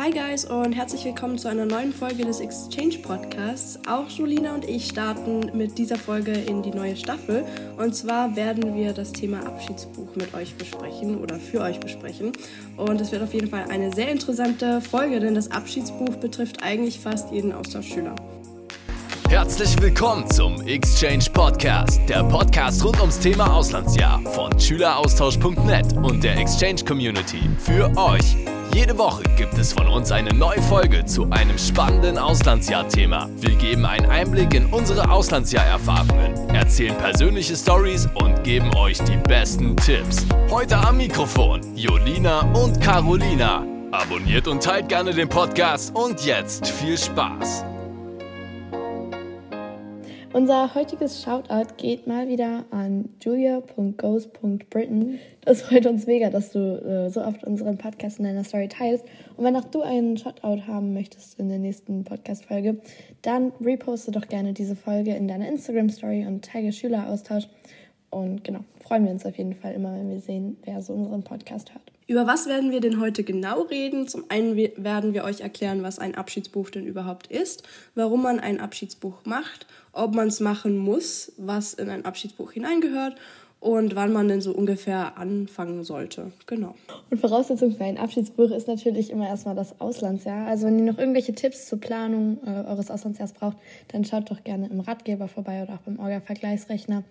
Hi Guys und herzlich willkommen zu einer neuen Folge des Exchange Podcasts. Auch Julina und ich starten mit dieser Folge in die neue Staffel. Und zwar werden wir das Thema Abschiedsbuch mit euch besprechen oder für euch besprechen. Und es wird auf jeden Fall eine sehr interessante Folge, denn das Abschiedsbuch betrifft eigentlich fast jeden Austauschschüler. Herzlich willkommen zum Exchange Podcast, der Podcast rund ums Thema Auslandsjahr von schüleraustausch.net und der Exchange Community für euch. Jede Woche gibt es von uns eine neue Folge zu einem spannenden Auslandsjahr-Thema. Wir geben einen Einblick in unsere Auslandsjahr-Erfahrungen, erzählen persönliche Stories und geben euch die besten Tipps. Heute am Mikrofon Jolina und Carolina. Abonniert und teilt gerne den Podcast und jetzt viel Spaß. Unser heutiges Shoutout geht mal wieder an julia.goes.britain. Das freut uns mega, dass du äh, so oft unseren Podcast in deiner Story teilst. Und wenn auch du einen Shoutout haben möchtest in der nächsten Podcast-Folge, dann reposte doch gerne diese Folge in deiner Instagram-Story und tagge Schüleraustausch. Und genau, freuen wir uns auf jeden Fall immer, wenn wir sehen, wer so unseren Podcast hört. Über was werden wir denn heute genau reden? Zum einen werden wir euch erklären, was ein Abschiedsbuch denn überhaupt ist, warum man ein Abschiedsbuch macht, ob man es machen muss, was in ein Abschiedsbuch hineingehört und wann man denn so ungefähr anfangen sollte. Genau. Und Voraussetzung für ein Abschiedsbuch ist natürlich immer erstmal das Auslandsjahr. Also wenn ihr noch irgendwelche Tipps zur Planung äh, eures Auslandsjahrs braucht, dann schaut doch gerne im Ratgeber vorbei oder auch beim Orga-Vergleichsrechner.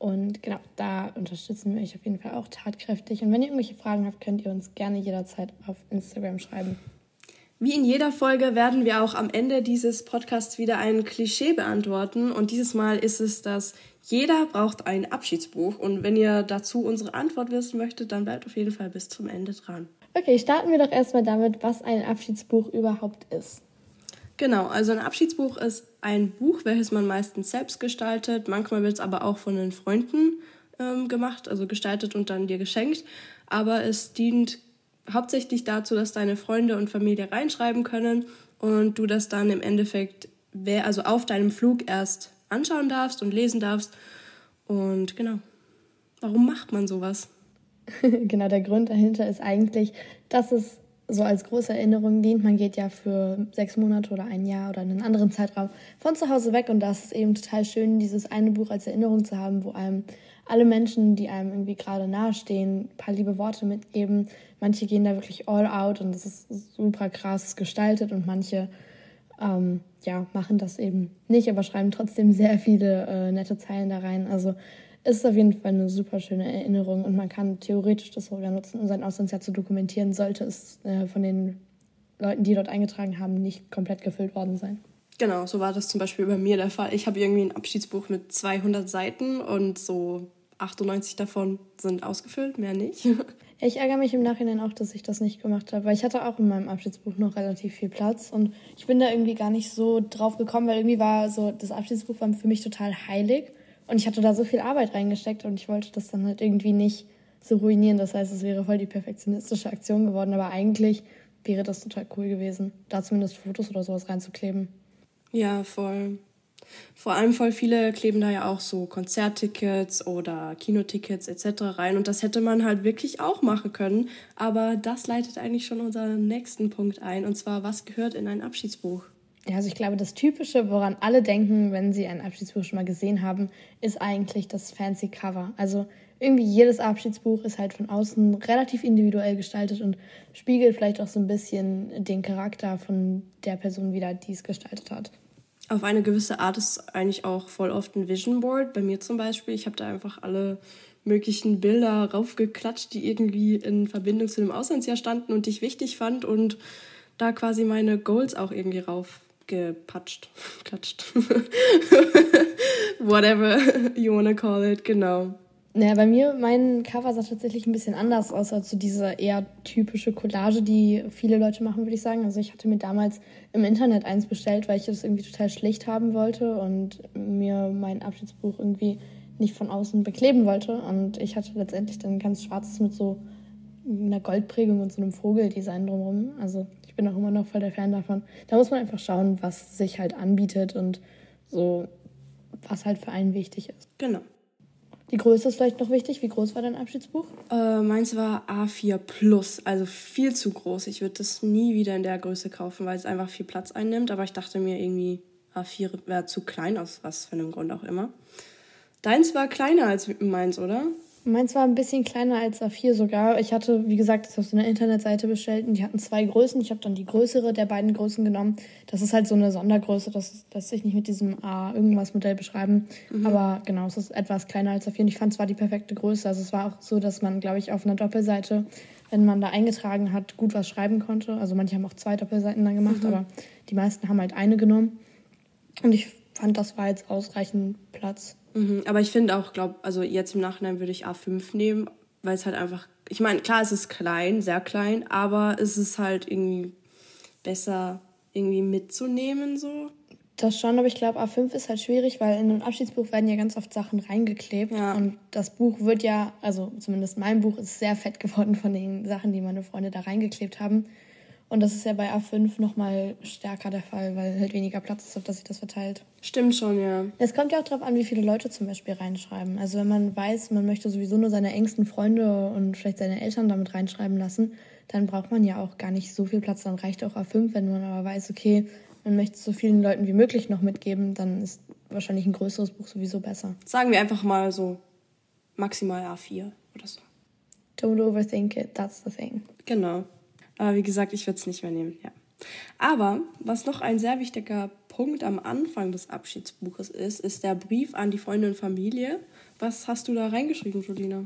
Und genau, da unterstützen wir euch auf jeden Fall auch tatkräftig. Und wenn ihr irgendwelche Fragen habt, könnt ihr uns gerne jederzeit auf Instagram schreiben. Wie in jeder Folge werden wir auch am Ende dieses Podcasts wieder ein Klischee beantworten. Und dieses Mal ist es das, jeder braucht ein Abschiedsbuch. Und wenn ihr dazu unsere Antwort wissen möchtet, dann bleibt auf jeden Fall bis zum Ende dran. Okay, starten wir doch erstmal damit, was ein Abschiedsbuch überhaupt ist. Genau, also ein Abschiedsbuch ist ein Buch, welches man meistens selbst gestaltet. Manchmal wird es aber auch von den Freunden ähm, gemacht, also gestaltet und dann dir geschenkt. Aber es dient hauptsächlich dazu, dass deine Freunde und Familie reinschreiben können und du das dann im Endeffekt also auf deinem Flug erst anschauen darfst und lesen darfst. Und genau, warum macht man sowas? genau, der Grund dahinter ist eigentlich, dass es so als große Erinnerung dient. Man geht ja für sechs Monate oder ein Jahr oder einen anderen Zeitraum von zu Hause weg und da ist eben total schön, dieses eine Buch als Erinnerung zu haben, wo einem alle Menschen, die einem irgendwie gerade nahestehen, ein paar liebe Worte mitgeben. Manche gehen da wirklich all out und das ist super krass gestaltet und manche ähm, ja, machen das eben nicht, aber schreiben trotzdem sehr viele äh, nette Zeilen da rein. Also ist auf jeden Fall eine super schöne Erinnerung und man kann theoretisch das sogar nutzen, um sein Auslandsjahr zu dokumentieren, sollte es äh, von den Leuten, die dort eingetragen haben, nicht komplett gefüllt worden sein. Genau, so war das zum Beispiel bei mir der Fall. Ich habe irgendwie ein Abschiedsbuch mit 200 Seiten und so 98 davon sind ausgefüllt, mehr nicht. Ich ärgere mich im Nachhinein auch, dass ich das nicht gemacht habe, weil ich hatte auch in meinem Abschiedsbuch noch relativ viel Platz und ich bin da irgendwie gar nicht so drauf gekommen, weil irgendwie war so, das Abschiedsbuch war für mich total heilig und ich hatte da so viel Arbeit reingesteckt und ich wollte das dann halt irgendwie nicht so ruinieren. Das heißt, es wäre voll die perfektionistische Aktion geworden, aber eigentlich wäre das total cool gewesen, da zumindest Fotos oder sowas reinzukleben. Ja, voll. Vor allem voll viele kleben da ja auch so Konzerttickets oder Kinotickets etc. rein und das hätte man halt wirklich auch machen können. Aber das leitet eigentlich schon unseren nächsten Punkt ein und zwar, was gehört in ein Abschiedsbuch? Ja, also ich glaube, das Typische, woran alle denken, wenn sie ein Abschiedsbuch schon mal gesehen haben, ist eigentlich das fancy Cover. Also irgendwie jedes Abschiedsbuch ist halt von außen relativ individuell gestaltet und spiegelt vielleicht auch so ein bisschen den Charakter von der Person wieder, die es gestaltet hat. Auf eine gewisse Art ist eigentlich auch voll oft ein Vision Board. Bei mir zum Beispiel, ich habe da einfach alle möglichen Bilder raufgeklatscht, die irgendwie in Verbindung zu dem Auslandsjahr standen und die ich wichtig fand und da quasi meine Goals auch irgendwie rauf gepatscht, klatscht. Whatever you wanna call it, genau. Naja, bei mir, mein Cover sah tatsächlich ein bisschen anders aus als so diese eher typische Collage, die viele Leute machen, würde ich sagen. Also ich hatte mir damals im Internet eins bestellt, weil ich das irgendwie total schlicht haben wollte und mir mein Abschiedsbuch irgendwie nicht von außen bekleben wollte. Und ich hatte letztendlich dann ganz schwarzes mit so einer Goldprägung und so einem Vogeldesign drumherum. Also bin auch immer noch voll der Fan davon. Da muss man einfach schauen, was sich halt anbietet und so, was halt für einen wichtig ist. Genau. Die Größe ist vielleicht noch wichtig. Wie groß war dein Abschiedsbuch? Äh, meins war A4 Plus, also viel zu groß. Ich würde das nie wieder in der Größe kaufen, weil es einfach viel Platz einnimmt. Aber ich dachte mir irgendwie, A4 wäre zu klein, aus was für einem Grund auch immer. Deins war kleiner als meins, oder? Meins war ein bisschen kleiner als A4 sogar. Ich hatte, wie gesagt, das auf so einer Internetseite bestellt und die hatten zwei Größen. Ich habe dann die größere der beiden Größen genommen. Das ist halt so eine Sondergröße, das lässt sich nicht mit diesem A irgendwas Modell beschreiben. Mhm. Aber genau, es ist etwas kleiner als A4 und ich fand es war die perfekte Größe. Also es war auch so, dass man, glaube ich, auf einer Doppelseite, wenn man da eingetragen hat, gut was schreiben konnte. Also manche haben auch zwei Doppelseiten dann gemacht, mhm. aber die meisten haben halt eine genommen. Und ich fand, das war jetzt ausreichend Platz. Mhm, aber ich finde auch, glaube also jetzt im Nachhinein würde ich A5 nehmen, weil es halt einfach, ich meine, klar, es ist klein, sehr klein, aber es ist halt irgendwie besser irgendwie mitzunehmen so. Das schon, aber ich glaube, A5 ist halt schwierig, weil in einem Abschiedsbuch werden ja ganz oft Sachen reingeklebt. Ja. Und das Buch wird ja, also zumindest mein Buch ist sehr fett geworden von den Sachen, die meine Freunde da reingeklebt haben. Und das ist ja bei A5 nochmal stärker der Fall, weil halt weniger Platz ist, auf das sich das verteilt. Stimmt schon, ja. Es kommt ja auch darauf an, wie viele Leute zum Beispiel reinschreiben. Also wenn man weiß, man möchte sowieso nur seine engsten Freunde und vielleicht seine Eltern damit reinschreiben lassen, dann braucht man ja auch gar nicht so viel Platz. Dann reicht auch A5, wenn man aber weiß, okay, man möchte so vielen Leuten wie möglich noch mitgeben, dann ist wahrscheinlich ein größeres Buch sowieso besser. Sagen wir einfach mal so maximal A4 oder so. Don't overthink it, that's the thing. Genau. Aber wie gesagt, ich würde es nicht mehr nehmen, ja. Aber was noch ein sehr wichtiger Punkt am Anfang des Abschiedsbuches ist, ist der Brief an die Freunde und Familie. Was hast du da reingeschrieben, Julina?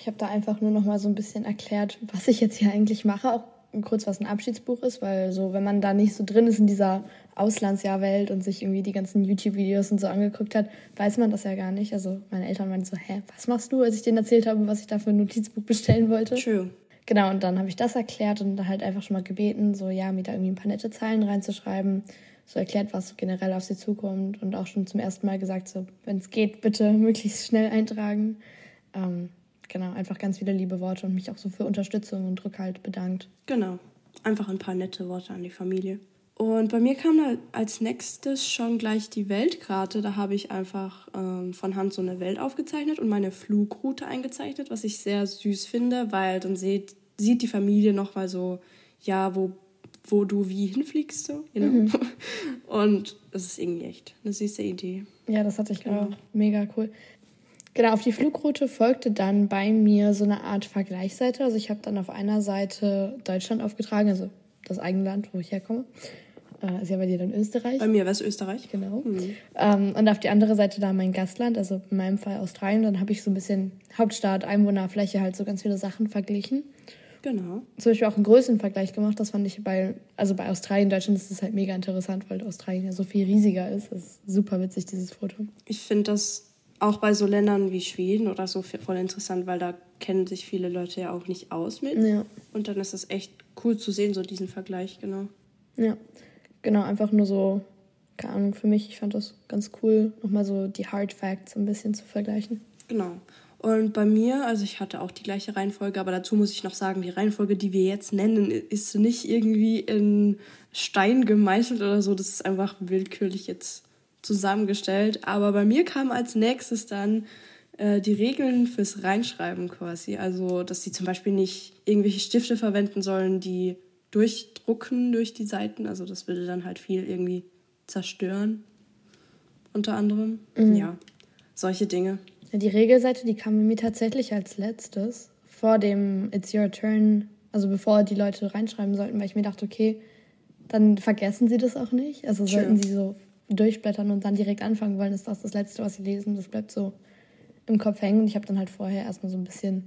Ich habe da einfach nur noch mal so ein bisschen erklärt, was ich jetzt hier eigentlich mache, auch kurz was ein Abschiedsbuch ist, weil so wenn man da nicht so drin ist in dieser Auslandsjahrwelt und sich irgendwie die ganzen YouTube-Videos und so angeguckt hat, weiß man das ja gar nicht. Also meine Eltern meinten so, hä, was machst du, als ich denen erzählt habe, was ich da für ein Notizbuch bestellen wollte? True. Genau, und dann habe ich das erklärt und halt einfach schon mal gebeten, so ja, mir da irgendwie ein paar nette Zeilen reinzuschreiben. So erklärt, was generell auf sie zukommt und auch schon zum ersten Mal gesagt, so, wenn es geht, bitte möglichst schnell eintragen. Ähm, genau, einfach ganz viele liebe Worte und mich auch so für Unterstützung und Rückhalt bedankt. Genau, einfach ein paar nette Worte an die Familie. Und bei mir kam da als nächstes schon gleich die Weltkarte. Da habe ich einfach ähm, von Hand so eine Welt aufgezeichnet und meine Flugroute eingezeichnet, was ich sehr süß finde, weil dann sieht, sieht die Familie nochmal so, ja, wo, wo du wie hinfliegst. So, you know? mhm. Und das ist irgendwie echt eine süße Idee. Ja, das hatte ich genau. auch. Mega cool. Genau, auf die Flugroute folgte dann bei mir so eine Art Vergleichsseite. Also ich habe dann auf einer Seite Deutschland aufgetragen, also das Eigenland, wo ich herkomme. Äh, ist ja bei dir dann Österreich. Bei mir wäre es Österreich. Genau. Mhm. Ähm, und auf die andere Seite da mein Gastland, also in meinem Fall Australien. Dann habe ich so ein bisschen Hauptstadt, Einwohnerfläche, halt so ganz viele Sachen verglichen. Genau. Zum Beispiel auch einen Größenvergleich gemacht. Das fand ich bei, also bei Australien, Deutschland ist es halt mega interessant, weil Australien ja so viel riesiger ist. Das ist super witzig, dieses Foto. Ich finde das auch bei so Ländern wie Schweden oder so voll interessant, weil da kennen sich viele Leute ja auch nicht aus mit. Ja. Und dann ist es echt cool zu sehen, so diesen Vergleich, genau. Ja. Genau, einfach nur so, keine Ahnung, für mich, ich fand das ganz cool, nochmal so die Hard Facts ein bisschen zu vergleichen. Genau. Und bei mir, also ich hatte auch die gleiche Reihenfolge, aber dazu muss ich noch sagen, die Reihenfolge, die wir jetzt nennen, ist nicht irgendwie in Stein gemeißelt oder so. Das ist einfach willkürlich jetzt zusammengestellt. Aber bei mir kam als nächstes dann äh, die Regeln fürs Reinschreiben quasi. Also, dass sie zum Beispiel nicht irgendwelche Stifte verwenden sollen, die durchdrucken durch die Seiten. Also das würde dann halt viel irgendwie zerstören, unter anderem. Mhm. Ja, solche Dinge. Ja, die Regelseite, die kam mir tatsächlich als letztes vor dem It's Your Turn, also bevor die Leute reinschreiben sollten, weil ich mir dachte, okay, dann vergessen sie das auch nicht. Also True. sollten sie so durchblättern und dann direkt anfangen wollen, ist das das Letzte, was sie lesen. Das bleibt so im Kopf hängen. Und ich habe dann halt vorher erstmal so ein bisschen,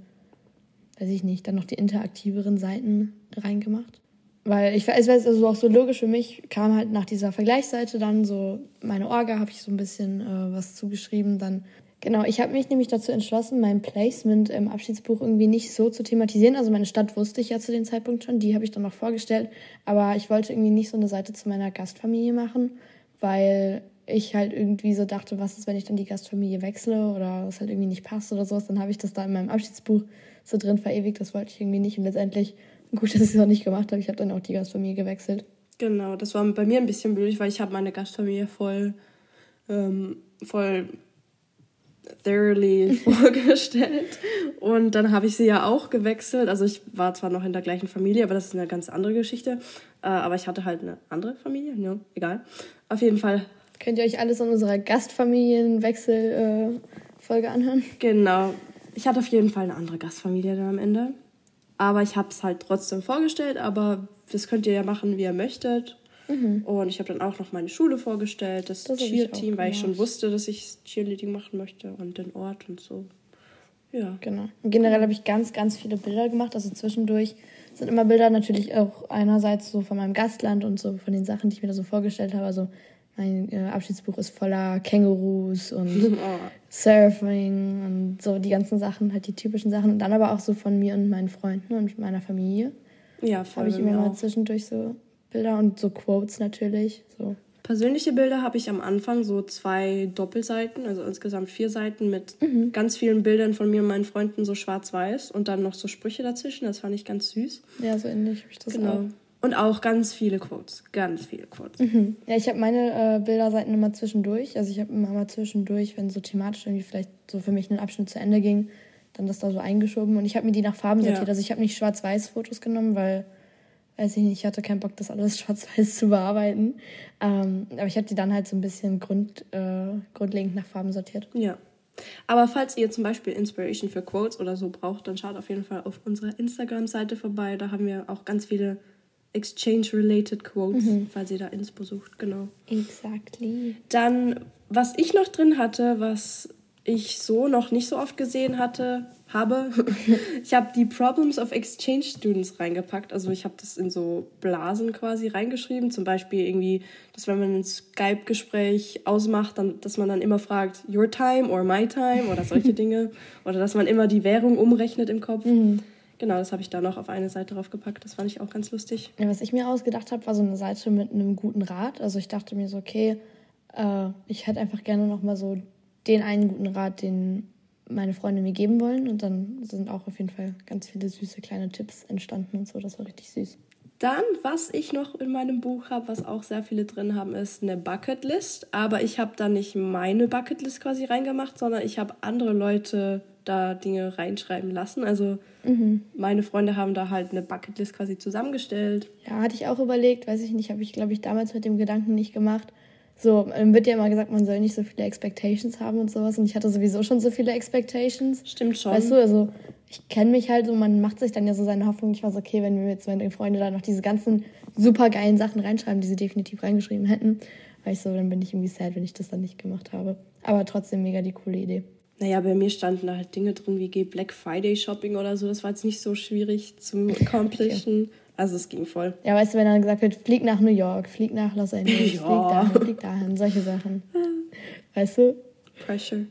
weiß ich nicht, dann noch die interaktiveren Seiten reingemacht. Weil ich weiß, also auch so logisch für mich kam halt nach dieser Vergleichsseite dann so meine Orga, habe ich so ein bisschen äh, was zugeschrieben. Dann genau, ich habe mich nämlich dazu entschlossen, mein Placement im Abschiedsbuch irgendwie nicht so zu thematisieren. Also meine Stadt wusste ich ja zu dem Zeitpunkt schon, die habe ich dann noch vorgestellt. Aber ich wollte irgendwie nicht so eine Seite zu meiner Gastfamilie machen, weil ich halt irgendwie so dachte, was ist, wenn ich dann die Gastfamilie wechsle oder es halt irgendwie nicht passt oder sowas. Dann habe ich das da in meinem Abschiedsbuch so drin verewigt. Das wollte ich irgendwie nicht. Und letztendlich Gut, dass ich es auch nicht gemacht habe. Ich habe dann auch die Gastfamilie gewechselt. Genau, das war bei mir ein bisschen blöd, weil ich habe meine Gastfamilie voll, ähm, voll thoroughly vorgestellt. Und dann habe ich sie ja auch gewechselt. Also ich war zwar noch in der gleichen Familie, aber das ist eine ganz andere Geschichte. Äh, aber ich hatte halt eine andere Familie, ja, egal. Auf jeden Fall. Könnt ihr euch alles in unserer Gastfamilienwechsel-Folge äh, anhören? Genau. Ich hatte auf jeden Fall eine andere Gastfamilie dann am Ende. Aber ich habe es halt trotzdem vorgestellt, aber das könnt ihr ja machen, wie ihr möchtet. Mhm. Und ich habe dann auch noch meine Schule vorgestellt, das, das Cheer-Team, weil ich schon wusste, dass ich Cheerleading machen möchte und den Ort und so. Ja. Genau. Und generell habe ich ganz, ganz viele Bilder gemacht. Also zwischendurch sind immer Bilder natürlich auch einerseits so von meinem Gastland und so von den Sachen, die ich mir da so vorgestellt habe. Also mein äh, Abschiedsbuch ist voller Kängurus und oh. Surfing und so die ganzen Sachen, halt die typischen Sachen. Und dann aber auch so von mir und meinen Freunden und meiner Familie. Ja, voll. Habe ich immer mal zwischendurch so Bilder und so Quotes natürlich. So. Persönliche Bilder habe ich am Anfang so zwei Doppelseiten, also insgesamt vier Seiten mit mhm. ganz vielen Bildern von mir und meinen Freunden so schwarz-weiß und dann noch so Sprüche dazwischen. Das fand ich ganz süß. Ja, so ähnlich habe ich das genau. auch. Und auch ganz viele Quotes, ganz viele Quotes. Mhm. Ja, ich habe meine äh, Bilderseiten immer zwischendurch. Also ich habe immer mal zwischendurch, wenn so thematisch irgendwie vielleicht so für mich ein Abschnitt zu Ende ging, dann das da so eingeschoben. Und ich habe mir die nach Farben sortiert. Ja. Also ich habe nicht schwarz-weiß-Fotos genommen, weil weiß ich nicht, ich hatte keinen Bock, das alles schwarz-weiß zu bearbeiten. Ähm, aber ich habe die dann halt so ein bisschen grund, äh, grundlegend nach Farben sortiert. Ja. Aber falls ihr zum Beispiel Inspiration für Quotes oder so braucht, dann schaut auf jeden Fall auf unserer Instagram-Seite vorbei. Da haben wir auch ganz viele Exchange-related Quotes, mhm. falls ihr da Inspo sucht, genau. Exactly. Dann, was ich noch drin hatte, was ich so noch nicht so oft gesehen hatte, habe. ich habe die Problems of Exchange Students reingepackt. Also ich habe das in so Blasen quasi reingeschrieben. Zum Beispiel irgendwie, dass wenn man ein Skype-Gespräch ausmacht, dann, dass man dann immer fragt, your time or my time oder solche Dinge. Oder dass man immer die Währung umrechnet im Kopf. Mhm. Genau, das habe ich da noch auf eine Seite draufgepackt. Das fand ich auch ganz lustig. Ja, was ich mir ausgedacht habe, war so eine Seite mit einem guten Rat. Also ich dachte mir so, okay, äh, ich hätte einfach gerne noch mal so den einen guten Rat, den meine Freunde mir geben wollen. Und dann sind auch auf jeden Fall ganz viele süße kleine Tipps entstanden und so. Das war richtig süß. Dann, was ich noch in meinem Buch habe, was auch sehr viele drin haben, ist eine Bucketlist. Aber ich habe da nicht meine Bucketlist quasi reingemacht, sondern ich habe andere Leute da Dinge reinschreiben lassen. Also mhm. meine Freunde haben da halt eine Bucketlist quasi zusammengestellt. Ja, hatte ich auch überlegt, weiß ich nicht, habe ich glaube ich damals mit dem Gedanken nicht gemacht. So, dann wird ja immer gesagt, man soll nicht so viele Expectations haben und sowas. Und ich hatte sowieso schon so viele Expectations. Stimmt schon. Weißt du, also ich kenne mich halt so, man macht sich dann ja so seine Hoffnung. Ich war so, okay, wenn wir jetzt meine Freunde da noch diese ganzen super geilen Sachen reinschreiben, die sie definitiv reingeschrieben hätten, weil ich so, dann bin ich irgendwie sad, wenn ich das dann nicht gemacht habe. Aber trotzdem mega die coole Idee. Naja, bei mir standen da halt Dinge drin wie geh Black Friday Shopping oder so. Das war jetzt nicht so schwierig zu accomplishen. Also es ging voll. Ja, weißt du, wenn dann gesagt wird, flieg nach New York, flieg nach Los Angeles, ja. flieg dahin, flieg dahin, solche Sachen. Weißt du? Pressure.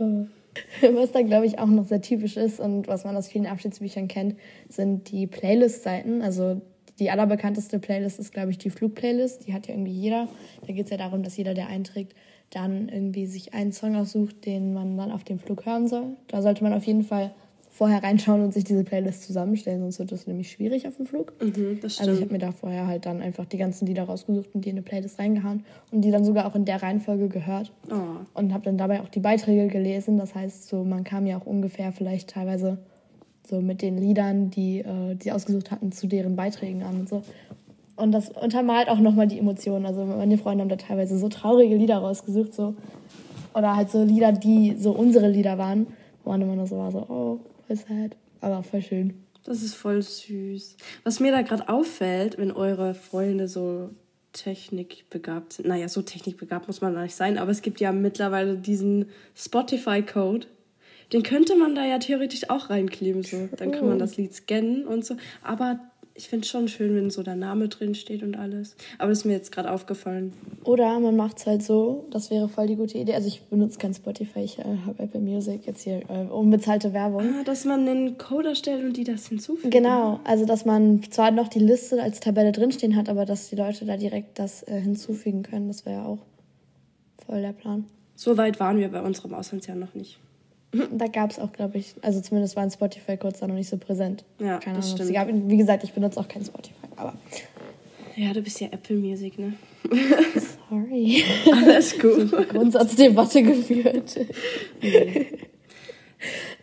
Uh. Was da, glaube ich, auch noch sehr typisch ist und was man aus vielen Abschiedsbüchern kennt, sind die Playlist-Seiten. Also die allerbekannteste Playlist ist, glaube ich, die Flugplaylist. Die hat ja irgendwie jeder. Da geht es ja darum, dass jeder, der einträgt, dann irgendwie sich einen Song aussucht, den man dann auf dem Flug hören soll. Da sollte man auf jeden Fall vorher reinschauen und sich diese Playlist zusammenstellen, sonst wird das nämlich schwierig auf dem Flug. Mhm, also ich habe mir da vorher halt dann einfach die ganzen Lieder rausgesucht und die in eine Playlist reingehauen und die dann sogar auch in der Reihenfolge gehört. Oh. Und habe dann dabei auch die Beiträge gelesen. Das heißt, so man kam ja auch ungefähr vielleicht teilweise so mit den Liedern, die äh, die ausgesucht hatten, zu deren Beiträgen an und so. Und das untermalt auch nochmal die Emotionen. Also meine Freunde haben da teilweise so traurige Lieder rausgesucht, so oder halt so Lieder, die so unsere Lieder waren, wo man immer nur so war, so, oh, voll sad, aber voll schön. Das ist voll süß. Was mir da gerade auffällt, wenn eure Freunde so technikbegabt sind, naja, so technikbegabt muss man da nicht sein, aber es gibt ja mittlerweile diesen Spotify-Code. Den könnte man da ja theoretisch auch reinkleben, so. Dann kann man das Lied scannen und so. Aber ich finde es schon schön, wenn so der Name drin steht und alles. Aber das ist mir jetzt gerade aufgefallen. Oder man macht es halt so, das wäre voll die gute Idee. Also ich benutze kein Spotify, ich äh, habe Apple Music jetzt hier äh, unbezahlte Werbung. Ah, dass man einen Code erstellt und die das hinzufügen. Genau, also dass man zwar noch die Liste als Tabelle drinstehen hat, aber dass die Leute da direkt das äh, hinzufügen können, das wäre auch voll der Plan. So weit waren wir bei unserem Auslandsjahr noch nicht. Da gab es auch, glaube ich, also zumindest waren Spotify kurz da noch nicht so präsent. Ja, Keine das Ahnung. stimmt. Wie gesagt, ich benutze auch kein Spotify, aber Ja, du bist ja Apple Music, ne? Sorry. Alles gut. Eine Grundsatzdebatte geführt.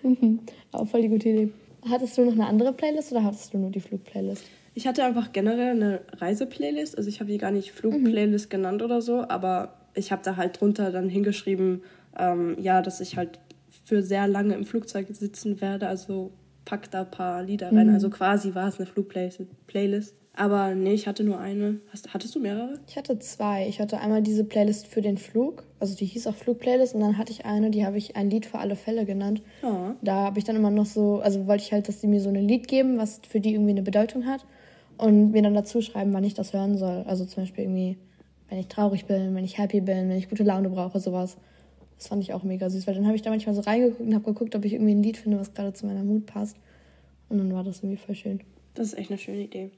Mhm. Auch voll die gute Idee. Hattest du noch eine andere Playlist oder hattest du nur die Flugplaylist? Ich hatte einfach generell eine Reiseplaylist. Also ich habe die gar nicht Flugplaylist mhm. genannt oder so, aber ich habe da halt drunter dann hingeschrieben, ähm, ja, dass ich halt für sehr lange im Flugzeug sitzen werde. Also pack da ein paar Lieder rein. Mhm. Also quasi war es eine Flugplaylist. Aber nee, ich hatte nur eine. Hast, hattest du mehrere? Ich hatte zwei. Ich hatte einmal diese Playlist für den Flug. Also die hieß auch Flugplaylist. Und dann hatte ich eine, die habe ich ein Lied für alle Fälle genannt. Oh. Da habe ich dann immer noch so, also wollte ich halt, dass die mir so ein Lied geben, was für die irgendwie eine Bedeutung hat. Und mir dann dazu schreiben, wann ich das hören soll. Also zum Beispiel irgendwie, wenn ich traurig bin, wenn ich happy bin, wenn ich gute Laune brauche, sowas. Das fand ich auch mega süß, weil dann habe ich da manchmal so reingeguckt und habe geguckt, ob ich irgendwie ein Lied finde, was gerade zu meiner Mut passt. Und dann war das irgendwie voll schön. Das ist echt eine schöne Idee.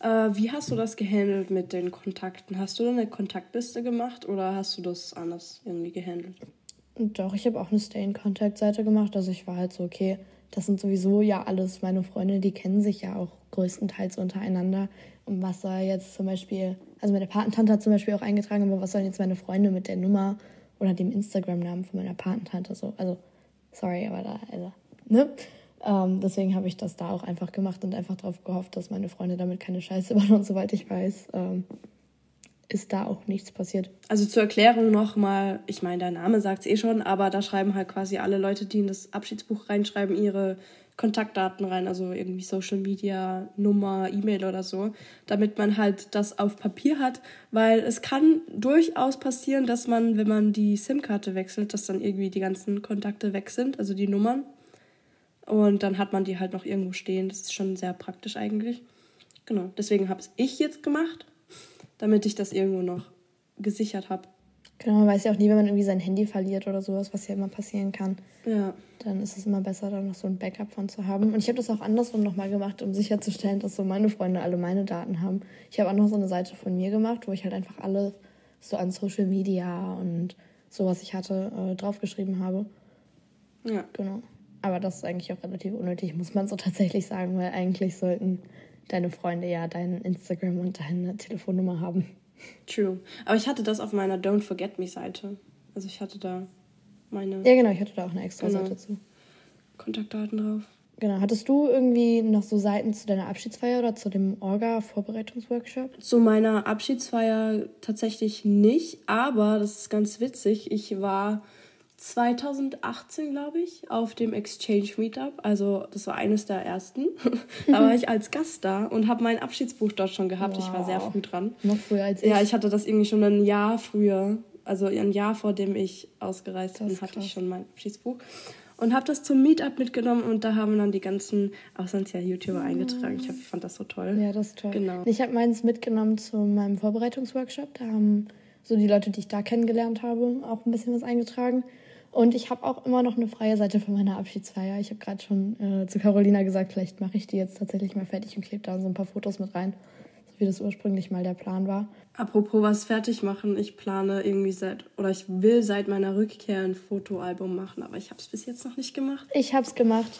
Äh, wie hast du das gehandelt mit den Kontakten? Hast du eine Kontaktliste gemacht oder hast du das anders irgendwie gehandelt? Doch, ich habe auch eine Stay-in-Contact-Seite gemacht. Also ich war halt so, okay, das sind sowieso ja alles meine Freunde, die kennen sich ja auch größtenteils untereinander. Und was soll jetzt zum Beispiel, also meine Patentante hat zum Beispiel auch eingetragen, aber was sollen jetzt meine Freunde mit der Nummer oder dem Instagram-Namen von meiner Patentante so. Also, sorry, aber da, also, ne? Ähm, deswegen habe ich das da auch einfach gemacht und einfach darauf gehofft, dass meine Freunde damit keine Scheiße machen. Und soweit ich weiß, ähm, ist da auch nichts passiert. Also zur Erklärung nochmal, ich meine, der Name sagt es eh schon, aber da schreiben halt quasi alle Leute, die in das Abschiedsbuch reinschreiben, ihre Kontaktdaten rein, also irgendwie Social Media, Nummer, E-Mail oder so, damit man halt das auf Papier hat, weil es kann durchaus passieren, dass man, wenn man die SIM-Karte wechselt, dass dann irgendwie die ganzen Kontakte weg sind, also die Nummern. Und dann hat man die halt noch irgendwo stehen. Das ist schon sehr praktisch eigentlich. Genau, deswegen habe es ich jetzt gemacht, damit ich das irgendwo noch gesichert habe. Genau, man weiß ja auch nie, wenn man irgendwie sein Handy verliert oder sowas, was ja immer passieren kann. Ja. Dann ist es immer besser, da noch so ein Backup von zu haben. Und ich habe das auch andersrum nochmal gemacht, um sicherzustellen, dass so meine Freunde alle meine Daten haben. Ich habe auch noch so eine Seite von mir gemacht, wo ich halt einfach alles so an Social Media und so, was ich hatte, äh, draufgeschrieben habe. Ja. Genau. Aber das ist eigentlich auch relativ unnötig, muss man so tatsächlich sagen, weil eigentlich sollten deine Freunde ja dein Instagram und deine Telefonnummer haben. True. Aber ich hatte das auf meiner Don't Forget Me Seite. Also ich hatte da meine. Ja, genau, ich hatte da auch eine extra genau. Seite zu. Kontaktdaten drauf. Genau. Hattest du irgendwie noch so Seiten zu deiner Abschiedsfeier oder zu dem Orga-Vorbereitungsworkshop? Zu meiner Abschiedsfeier tatsächlich nicht, aber das ist ganz witzig. Ich war 2018, glaube ich, auf dem Exchange Meetup. Also das war eines der ersten. da war ich als Gast da und habe mein Abschiedsbuch dort schon gehabt. Wow. Ich war sehr früh dran. Noch früher als ich. Ja, ich hatte das irgendwie schon ein Jahr früher. Also ein Jahr vor dem ich ausgereist bin, hatte ich schon mein Abschiedsbuch. Und habe das zum Meetup mitgenommen und da haben dann die ganzen Auslandsjahr-YouTuber eingetragen. Ich, hab, ich fand das so toll. Ja, das ist toll. Genau. Ich habe meins mitgenommen zu meinem Vorbereitungsworkshop. Da haben so die Leute, die ich da kennengelernt habe, auch ein bisschen was eingetragen. Und ich habe auch immer noch eine freie Seite für meine Abschiedsfeier. Ich habe gerade schon äh, zu Carolina gesagt, vielleicht mache ich die jetzt tatsächlich mal fertig und klebe da so ein paar Fotos mit rein, so wie das ursprünglich mal der Plan war. Apropos was fertig machen, ich plane irgendwie seit oder ich will seit meiner Rückkehr ein Fotoalbum machen, aber ich habe es bis jetzt noch nicht gemacht. Ich habe es gemacht.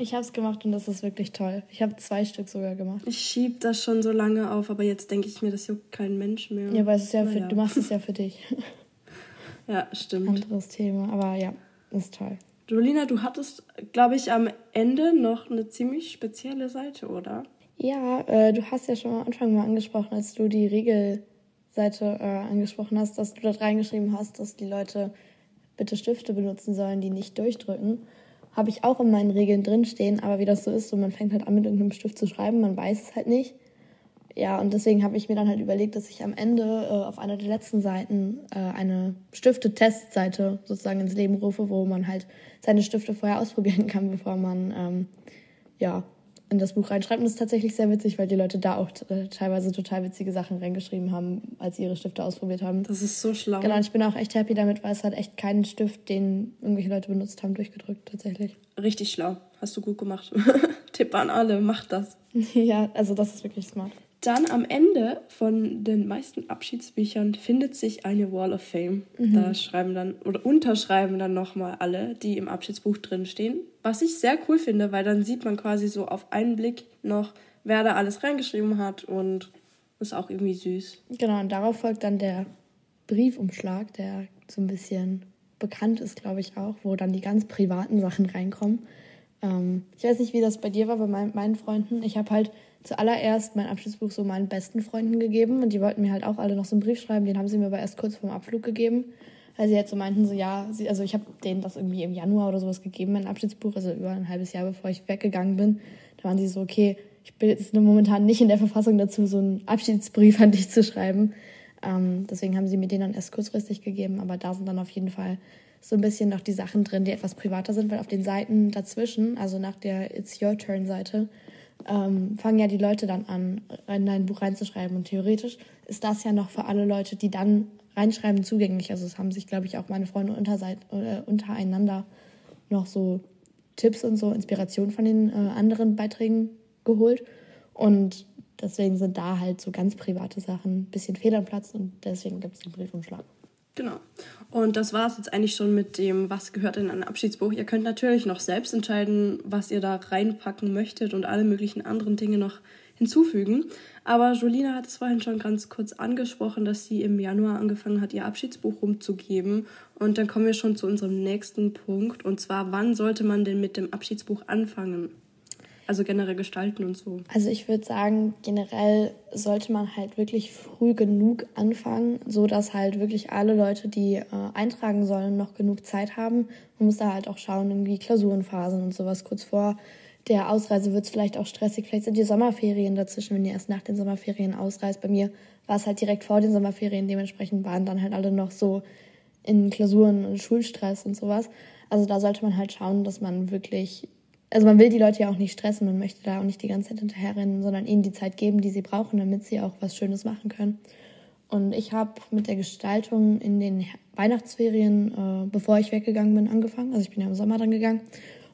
Ich habe es gemacht und das ist wirklich toll. Ich habe zwei Stück sogar gemacht. Ich schieb das schon so lange auf, aber jetzt denke ich mir, das juckt kein Mensch mehr. Ja, aber es ist ja, für, du machst es ja für dich. Ja, stimmt. Anderes Thema, aber ja, ist toll. Jolina, du hattest, glaube ich, am Ende noch eine ziemlich spezielle Seite, oder? Ja, äh, du hast ja schon am Anfang mal angesprochen, als du die Regelseite äh, angesprochen hast, dass du dort reingeschrieben hast, dass die Leute bitte Stifte benutzen sollen, die nicht durchdrücken. Habe ich auch in meinen Regeln drinstehen, aber wie das so ist, so man fängt halt an mit irgendeinem Stift zu schreiben, man weiß es halt nicht ja, und deswegen habe ich mir dann halt überlegt, dass ich am Ende äh, auf einer der letzten Seiten äh, eine Stifte-Testseite sozusagen ins Leben rufe, wo man halt seine Stifte vorher ausprobieren kann, bevor man ähm, ja in das Buch reinschreibt. Und das ist tatsächlich sehr witzig, weil die Leute da auch äh, teilweise total witzige Sachen reingeschrieben haben, als sie ihre Stifte ausprobiert haben. Das ist so schlau. Genau, und ich bin auch echt happy damit, weil es hat echt keinen Stift, den irgendwelche Leute benutzt haben, durchgedrückt tatsächlich. Richtig schlau. Hast du gut gemacht. Tipp an alle, macht das. ja, also das ist wirklich smart. Dann am Ende von den meisten Abschiedsbüchern findet sich eine Wall of Fame. Mhm. Da schreiben dann oder unterschreiben dann nochmal alle, die im Abschiedsbuch drinstehen. Was ich sehr cool finde, weil dann sieht man quasi so auf einen Blick noch, wer da alles reingeschrieben hat und ist auch irgendwie süß. Genau, und darauf folgt dann der Briefumschlag, der so ein bisschen bekannt ist, glaube ich auch, wo dann die ganz privaten Sachen reinkommen. Ähm, ich weiß nicht, wie das bei dir war, bei mein, meinen Freunden. Ich habe halt zuallererst mein Abschlussbuch so meinen besten Freunden gegeben und die wollten mir halt auch alle noch so einen Brief schreiben. Den haben sie mir aber erst kurz vorm Abflug gegeben. Weil sie jetzt so meinten, so ja, sie, also ich habe denen das irgendwie im Januar oder sowas gegeben, mein Abschiedsbuch, also über ein halbes Jahr bevor ich weggegangen bin. Da waren sie so, okay, ich bin jetzt momentan nicht in der Verfassung dazu, so einen Abschiedsbrief an dich zu schreiben. Ähm, deswegen haben sie mir den dann erst kurzfristig gegeben, aber da sind dann auf jeden Fall so ein bisschen noch die Sachen drin, die etwas privater sind, weil auf den Seiten dazwischen, also nach der It's Your Turn Seite, ähm, fangen ja die Leute dann an, in dein Buch reinzuschreiben. Und theoretisch ist das ja noch für alle Leute, die dann reinschreiben, zugänglich. Also es haben sich, glaube ich, auch meine Freunde untereinander noch so Tipps und so Inspiration von den äh, anderen Beiträgen geholt. Und deswegen sind da halt so ganz private Sachen ein bisschen fehl am und deswegen gibt es den Briefumschlag. Genau. Und das war es jetzt eigentlich schon mit dem, was gehört in ein Abschiedsbuch. Ihr könnt natürlich noch selbst entscheiden, was ihr da reinpacken möchtet und alle möglichen anderen Dinge noch hinzufügen. Aber Jolina hat es vorhin schon ganz kurz angesprochen, dass sie im Januar angefangen hat, ihr Abschiedsbuch rumzugeben. Und dann kommen wir schon zu unserem nächsten Punkt. Und zwar, wann sollte man denn mit dem Abschiedsbuch anfangen? Also generell gestalten und so. Also ich würde sagen, generell sollte man halt wirklich früh genug anfangen, so dass halt wirklich alle Leute, die äh, eintragen sollen, noch genug Zeit haben. Man muss da halt auch schauen, irgendwie Klausurenphasen und sowas kurz vor der Ausreise wird es vielleicht auch stressig. Vielleicht sind die Sommerferien dazwischen, wenn ihr erst nach den Sommerferien ausreist. Bei mir war es halt direkt vor den Sommerferien. Dementsprechend waren dann halt alle noch so in Klausuren und Schulstress und sowas. Also da sollte man halt schauen, dass man wirklich also man will die Leute ja auch nicht stressen, man möchte da auch nicht die ganze Zeit hinterherrennen, sondern ihnen die Zeit geben, die sie brauchen, damit sie auch was Schönes machen können. Und ich habe mit der Gestaltung in den Weihnachtsferien, äh, bevor ich weggegangen bin, angefangen. Also ich bin ja im Sommer dann gegangen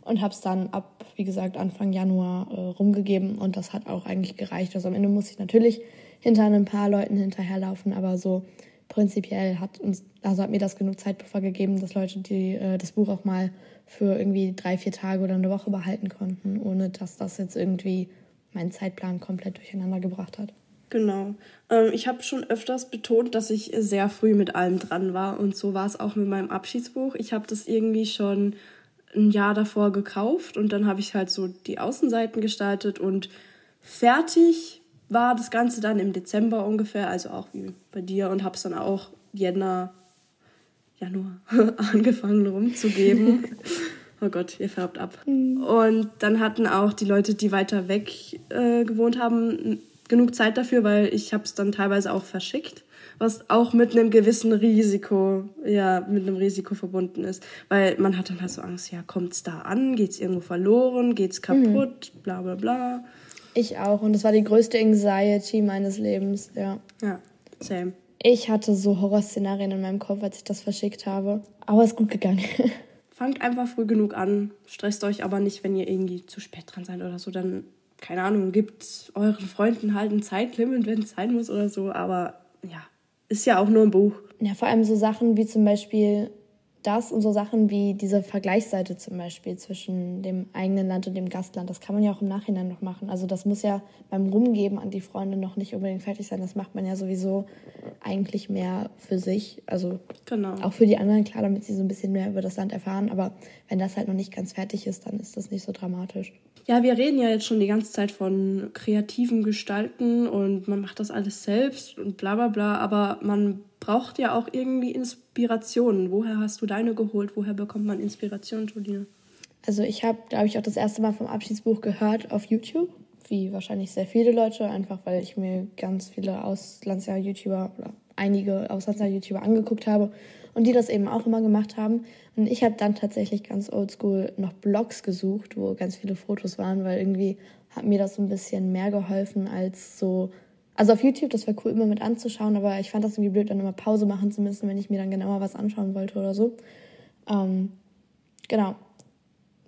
und habe es dann ab, wie gesagt, Anfang Januar äh, rumgegeben und das hat auch eigentlich gereicht. Also am Ende muss ich natürlich hinter ein paar Leuten hinterherlaufen, aber so prinzipiell hat uns, also hat mir das genug Zeitpuffer gegeben, dass Leute die, äh, das Buch auch mal für irgendwie drei, vier Tage oder eine Woche behalten konnten, ohne dass das jetzt irgendwie meinen Zeitplan komplett durcheinander gebracht hat. Genau. Ähm, ich habe schon öfters betont, dass ich sehr früh mit allem dran war und so war es auch mit meinem Abschiedsbuch. Ich habe das irgendwie schon ein Jahr davor gekauft und dann habe ich halt so die Außenseiten gestaltet und fertig war das Ganze dann im Dezember ungefähr, also auch wie bei dir und habe es dann auch Jänner Januar angefangen rumzugeben. oh Gott, ihr färbt ab. Mhm. Und dann hatten auch die Leute, die weiter weg äh, gewohnt haben, genug Zeit dafür, weil ich habe es dann teilweise auch verschickt, was auch mit einem gewissen Risiko, ja, mit einem Risiko verbunden ist, weil man hat dann halt so Angst, ja, kommt es da an, geht es irgendwo verloren, geht es kaputt, mhm. bla bla bla. Ich auch und das war die größte Anxiety meines Lebens, ja. Ja, same. Ich hatte so Horrorszenarien in meinem Kopf, als ich das verschickt habe. Aber es ist gut gegangen. Fangt einfach früh genug an. Stresst euch aber nicht, wenn ihr irgendwie zu spät dran seid oder so. Dann, keine Ahnung, gibt euren Freunden halt ein Zeitlimit, wenn es sein muss oder so. Aber ja, ist ja auch nur ein Buch. Ja, vor allem so Sachen wie zum Beispiel das und so Sachen wie diese Vergleichsseite zum Beispiel zwischen dem eigenen Land und dem Gastland, das kann man ja auch im Nachhinein noch machen. Also das muss ja beim Rumgeben an die Freunde noch nicht unbedingt fertig sein. Das macht man ja sowieso eigentlich mehr für sich. Also genau. auch für die anderen, klar, damit sie so ein bisschen mehr über das Land erfahren. Aber wenn das halt noch nicht ganz fertig ist, dann ist das nicht so dramatisch. Ja, wir reden ja jetzt schon die ganze Zeit von kreativen Gestalten und man macht das alles selbst und bla bla bla, aber man braucht ja auch irgendwie Inspirationen. Woher hast du deine geholt? Woher bekommt man Inspiration, Jolina? Also ich habe, glaube ich, auch das erste Mal vom Abschiedsbuch gehört auf YouTube, wie wahrscheinlich sehr viele Leute, einfach weil ich mir ganz viele Auslandsjahr-YouTuber oder einige Auslandsjahr-YouTuber angeguckt habe und die das eben auch immer gemacht haben. Und ich habe dann tatsächlich ganz oldschool noch Blogs gesucht, wo ganz viele Fotos waren, weil irgendwie hat mir das so ein bisschen mehr geholfen als so also auf YouTube, das war cool, immer mit anzuschauen, aber ich fand das irgendwie blöd, dann immer Pause machen zu müssen, wenn ich mir dann genauer was anschauen wollte oder so. Ähm, genau.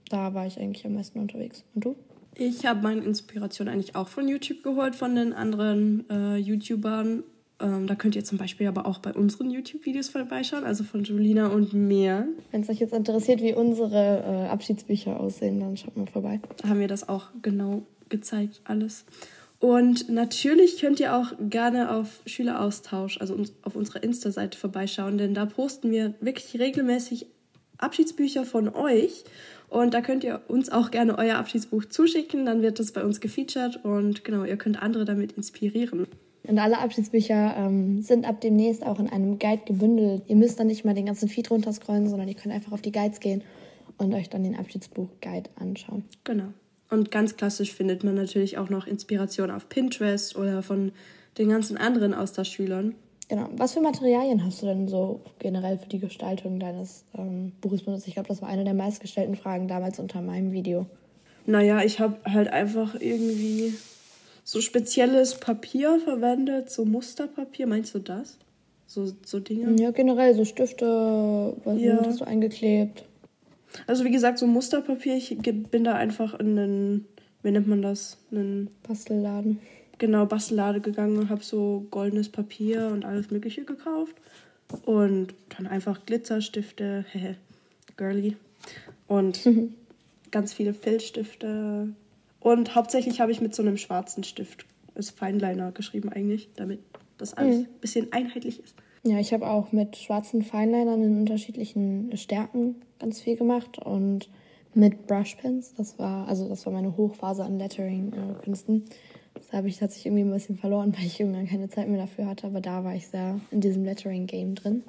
Da war ich eigentlich am meisten unterwegs. Und du? Ich habe meine Inspiration eigentlich auch von YouTube geholt, von den anderen äh, YouTubern. Ähm, da könnt ihr zum Beispiel aber auch bei unseren YouTube-Videos vorbeischauen, also von Julina und mir. Wenn es euch jetzt interessiert, wie unsere äh, Abschiedsbücher aussehen, dann schaut mal vorbei. Da haben wir das auch genau gezeigt, alles. Und natürlich könnt ihr auch gerne auf Schüleraustausch, also auf unserer Insta-Seite vorbeischauen, denn da posten wir wirklich regelmäßig Abschiedsbücher von euch. Und da könnt ihr uns auch gerne euer Abschiedsbuch zuschicken, dann wird das bei uns gefeatured und genau, ihr könnt andere damit inspirieren. Und alle Abschiedsbücher ähm, sind ab demnächst auch in einem Guide gebündelt. Ihr müsst dann nicht mal den ganzen Feed runterscrollen, sondern ihr könnt einfach auf die Guides gehen und euch dann den Abschiedsbuch-Guide anschauen. Genau. Und ganz klassisch findet man natürlich auch noch Inspiration auf Pinterest oder von den ganzen anderen Austauschschülern. Genau. Was für Materialien hast du denn so generell für die Gestaltung deines ähm, Buches benutzt? Ich glaube, das war eine der meistgestellten Fragen damals unter meinem Video. Naja, ich habe halt einfach irgendwie so spezielles Papier verwendet, so Musterpapier. Meinst du das? So, so Dinge? Ja, generell so Stifte, was ja. hast du eingeklebt? Also wie gesagt, so Musterpapier, ich bin da einfach in einen, wie nennt man das? Einen Bastelladen. Genau, Bastellade gegangen und habe so goldenes Papier und alles Mögliche gekauft. Und dann einfach Glitzerstifte, hehe, girly. Und ganz viele Filzstifte. Und hauptsächlich habe ich mit so einem schwarzen Stift als Feinliner geschrieben eigentlich, damit das alles mhm. ein bisschen einheitlich ist. Ja, ich habe auch mit schwarzen Feinlinern in unterschiedlichen Stärken ganz viel gemacht und mit Brushpens. Das war, also das war meine Hochphase an Lettering-Künsten. das habe ich hat sich irgendwie ein bisschen verloren, weil ich irgendwann keine Zeit mehr dafür hatte. Aber da war ich sehr in diesem Lettering-Game drin.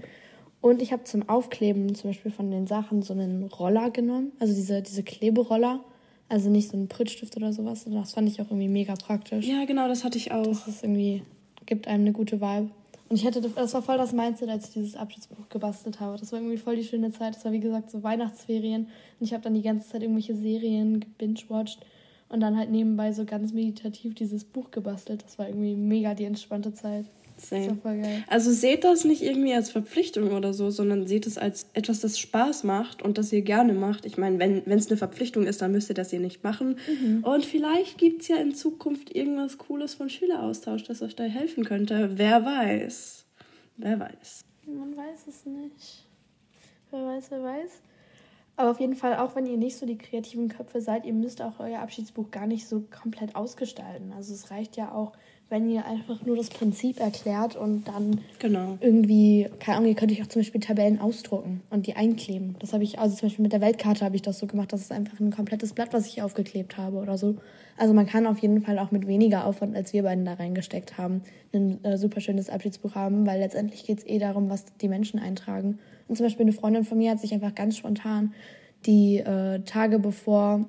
Und ich habe zum Aufkleben zum Beispiel von den Sachen so einen Roller genommen, also diese, diese Kleberoller. Also nicht so ein Prittstift oder sowas. Das fand ich auch irgendwie mega praktisch. Ja, genau, das hatte ich auch. Das ist irgendwie, gibt einem eine gute Vibe. Und ich hätte, das war voll das Mindset, als ich dieses Abschiedsbuch gebastelt habe. Das war irgendwie voll die schöne Zeit. Das war wie gesagt so Weihnachtsferien. Und ich habe dann die ganze Zeit irgendwelche Serien gebingewatcht und dann halt nebenbei so ganz meditativ dieses Buch gebastelt. Das war irgendwie mega die entspannte Zeit. Same. Also seht das nicht irgendwie als Verpflichtung oder so, sondern seht es als etwas, das Spaß macht und das ihr gerne macht. Ich meine, wenn es eine Verpflichtung ist, dann müsst ihr das hier nicht machen. Mhm. Und vielleicht gibt es ja in Zukunft irgendwas Cooles von Schüleraustausch, das euch da helfen könnte. Wer weiß. Wer weiß. Man weiß es nicht. Wer weiß, wer weiß. Aber auf jeden Fall, auch wenn ihr nicht so die kreativen Köpfe seid, ihr müsst auch euer Abschiedsbuch gar nicht so komplett ausgestalten. Also es reicht ja auch, wenn ihr einfach nur das Prinzip erklärt und dann genau. irgendwie, keine Ahnung, ihr könnt euch auch zum Beispiel Tabellen ausdrucken und die einkleben. Das habe ich, also zum Beispiel mit der Weltkarte habe ich das so gemacht. Das ist einfach ein komplettes Blatt, was ich aufgeklebt habe oder so. Also man kann auf jeden Fall auch mit weniger Aufwand, als wir beiden da reingesteckt haben, ein äh, super schönes Abschiedsbuch haben, weil letztendlich geht es eh darum, was die Menschen eintragen. Und zum Beispiel eine Freundin von mir hat sich einfach ganz spontan die äh, Tage bevor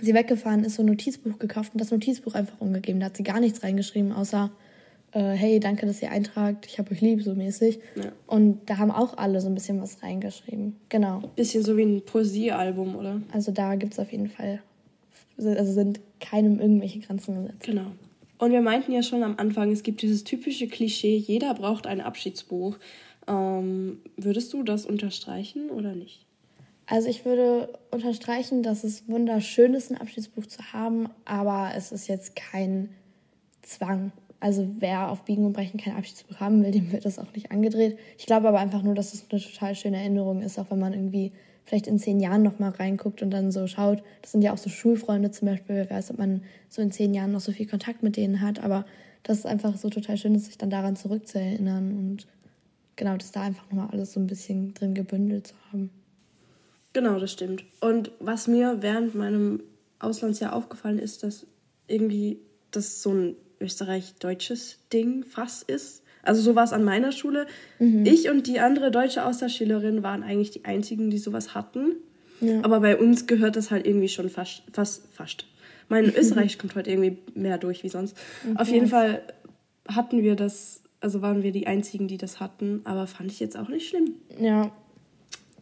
sie weggefahren ist, so ein Notizbuch gekauft und das Notizbuch einfach umgegeben. Da hat sie gar nichts reingeschrieben, außer äh, hey, danke, dass ihr eintragt, ich habe euch lieb, so mäßig. Ja. Und da haben auch alle so ein bisschen was reingeschrieben. Genau. Bisschen so wie ein Poesiealbum, oder? Also da gibt es auf jeden Fall, also sind keinem irgendwelche Grenzen gesetzt. Genau. Und wir meinten ja schon am Anfang, es gibt dieses typische Klischee, jeder braucht ein Abschiedsbuch. Ähm, würdest du das unterstreichen oder nicht? Also ich würde unterstreichen, dass es wunderschön ist, ein Abschiedsbuch zu haben, aber es ist jetzt kein Zwang. Also wer auf Biegen und Brechen kein Abschiedsbuch haben will, dem wird das auch nicht angedreht. Ich glaube aber einfach nur, dass es eine total schöne Erinnerung ist, auch wenn man irgendwie vielleicht in zehn Jahren nochmal reinguckt und dann so schaut. Das sind ja auch so Schulfreunde zum Beispiel. Wer weiß, ob man so in zehn Jahren noch so viel Kontakt mit denen hat. Aber das ist einfach so total schön, sich dann daran zurückzuerinnern und genau, das da einfach nochmal alles so ein bisschen drin gebündelt zu haben. Genau, das stimmt. Und was mir während meinem Auslandsjahr aufgefallen ist, dass irgendwie das so ein österreich-deutsches Ding fast ist. Also so war es an meiner Schule. Mhm. Ich und die andere deutsche Austauschschülerin waren eigentlich die einzigen, die sowas hatten. Ja. Aber bei uns gehört das halt irgendwie schon fast. fast, fast. Mein Österreich kommt heute irgendwie mehr durch wie sonst. Okay. Auf jeden Fall hatten wir das, also waren wir die einzigen, die das hatten, aber fand ich jetzt auch nicht schlimm. Ja,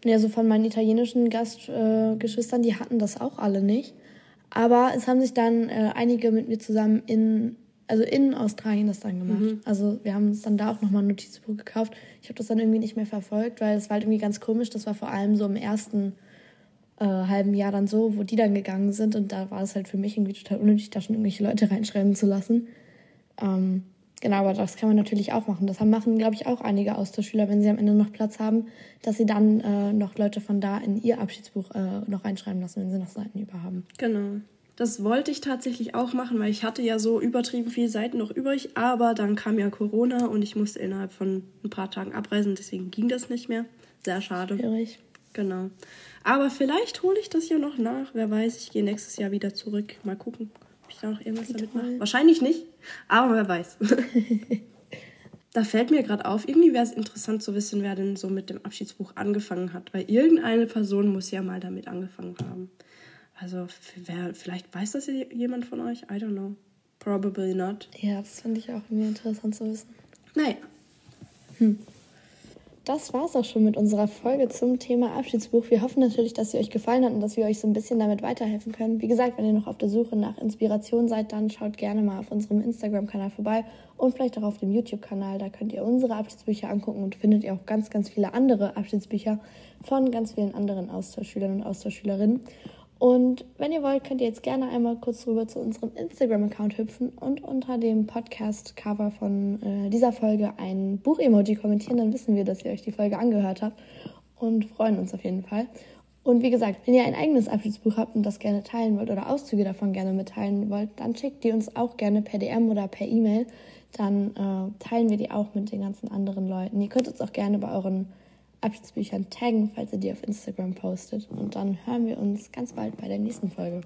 ja, so von meinen italienischen Gastgeschwistern, äh, die hatten das auch alle nicht. Aber es haben sich dann äh, einige mit mir zusammen in, also in Australien das dann gemacht. Mhm. Also wir haben uns dann da auch nochmal ein Notizbuch gekauft. Ich habe das dann irgendwie nicht mehr verfolgt, weil es war halt irgendwie ganz komisch. Das war vor allem so im ersten äh, halben Jahr dann so, wo die dann gegangen sind. Und da war es halt für mich irgendwie total unnötig, da schon irgendwelche Leute reinschreiben zu lassen. Ähm, Genau, aber das kann man natürlich auch machen. Das machen, glaube ich, auch einige Austauschschüler, wenn sie am Ende noch Platz haben, dass sie dann äh, noch Leute von da in ihr Abschiedsbuch äh, noch reinschreiben lassen, wenn sie noch Seiten über haben. Genau. Das wollte ich tatsächlich auch machen, weil ich hatte ja so übertrieben viele Seiten noch übrig, aber dann kam ja Corona und ich musste innerhalb von ein paar Tagen abreisen, deswegen ging das nicht mehr. Sehr schade. Schwierig. Genau. Aber vielleicht hole ich das ja noch nach. Wer weiß, ich gehe nächstes Jahr wieder zurück. Mal gucken, ob ich da noch irgendwas Wie damit mache. Wahrscheinlich nicht, aber wer weiß. da fällt mir gerade auf, irgendwie wäre es interessant zu wissen, wer denn so mit dem Abschiedsbuch angefangen hat, weil irgendeine Person muss ja mal damit angefangen haben. Also wer, vielleicht weiß das jemand von euch? I don't know. Probably not. Ja, das finde ich auch irgendwie interessant zu wissen. Naja. Hm. Das war es auch schon mit unserer Folge zum Thema Abschiedsbuch. Wir hoffen natürlich, dass sie euch gefallen hat und dass wir euch so ein bisschen damit weiterhelfen können. Wie gesagt, wenn ihr noch auf der Suche nach Inspiration seid, dann schaut gerne mal auf unserem Instagram-Kanal vorbei und vielleicht auch auf dem YouTube-Kanal. Da könnt ihr unsere Abschiedsbücher angucken und findet ihr auch ganz, ganz viele andere Abschiedsbücher von ganz vielen anderen Austauschschülern und Austauschschülerinnen. Und wenn ihr wollt, könnt ihr jetzt gerne einmal kurz rüber zu unserem Instagram-Account hüpfen und unter dem Podcast-Cover von äh, dieser Folge ein Buch-Emoji kommentieren. Dann wissen wir, dass ihr euch die Folge angehört habt und freuen uns auf jeden Fall. Und wie gesagt, wenn ihr ein eigenes Abschiedsbuch habt und das gerne teilen wollt oder Auszüge davon gerne mitteilen wollt, dann schickt die uns auch gerne per DM oder per E-Mail. Dann äh, teilen wir die auch mit den ganzen anderen Leuten. Ihr könnt uns auch gerne bei euren Abschiedsbüchern taggen, falls ihr die auf Instagram postet. Und dann hören wir uns ganz bald bei der nächsten Folge.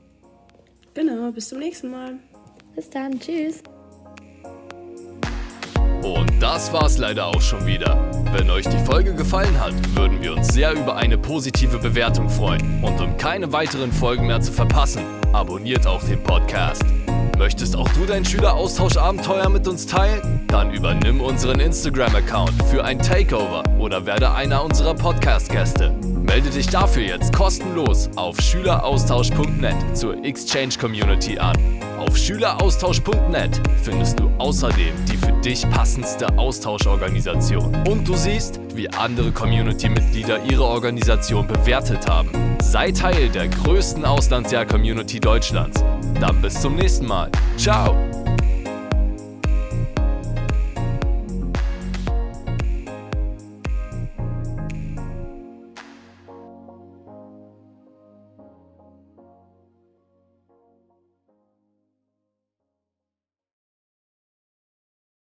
Genau, bis zum nächsten Mal. Bis dann, tschüss. Und das war's leider auch schon wieder. Wenn euch die Folge gefallen hat, würden wir uns sehr über eine positive Bewertung freuen. Und um keine weiteren Folgen mehr zu verpassen, abonniert auch den Podcast. Möchtest auch du dein Schüleraustauschabenteuer mit uns teilen? Dann übernimm unseren Instagram-Account für ein Takeover oder werde einer unserer Podcast-Gäste. Melde dich dafür jetzt kostenlos auf schüleraustausch.net zur Exchange Community an. Auf schüleraustausch.net findest du außerdem die für dich passendste Austauschorganisation. Und du siehst, wie andere Community-Mitglieder ihre Organisation bewertet haben. Sei Teil der größten Auslandsjahr-Community Deutschlands. Dann bis zum nächsten Mal. Ciao!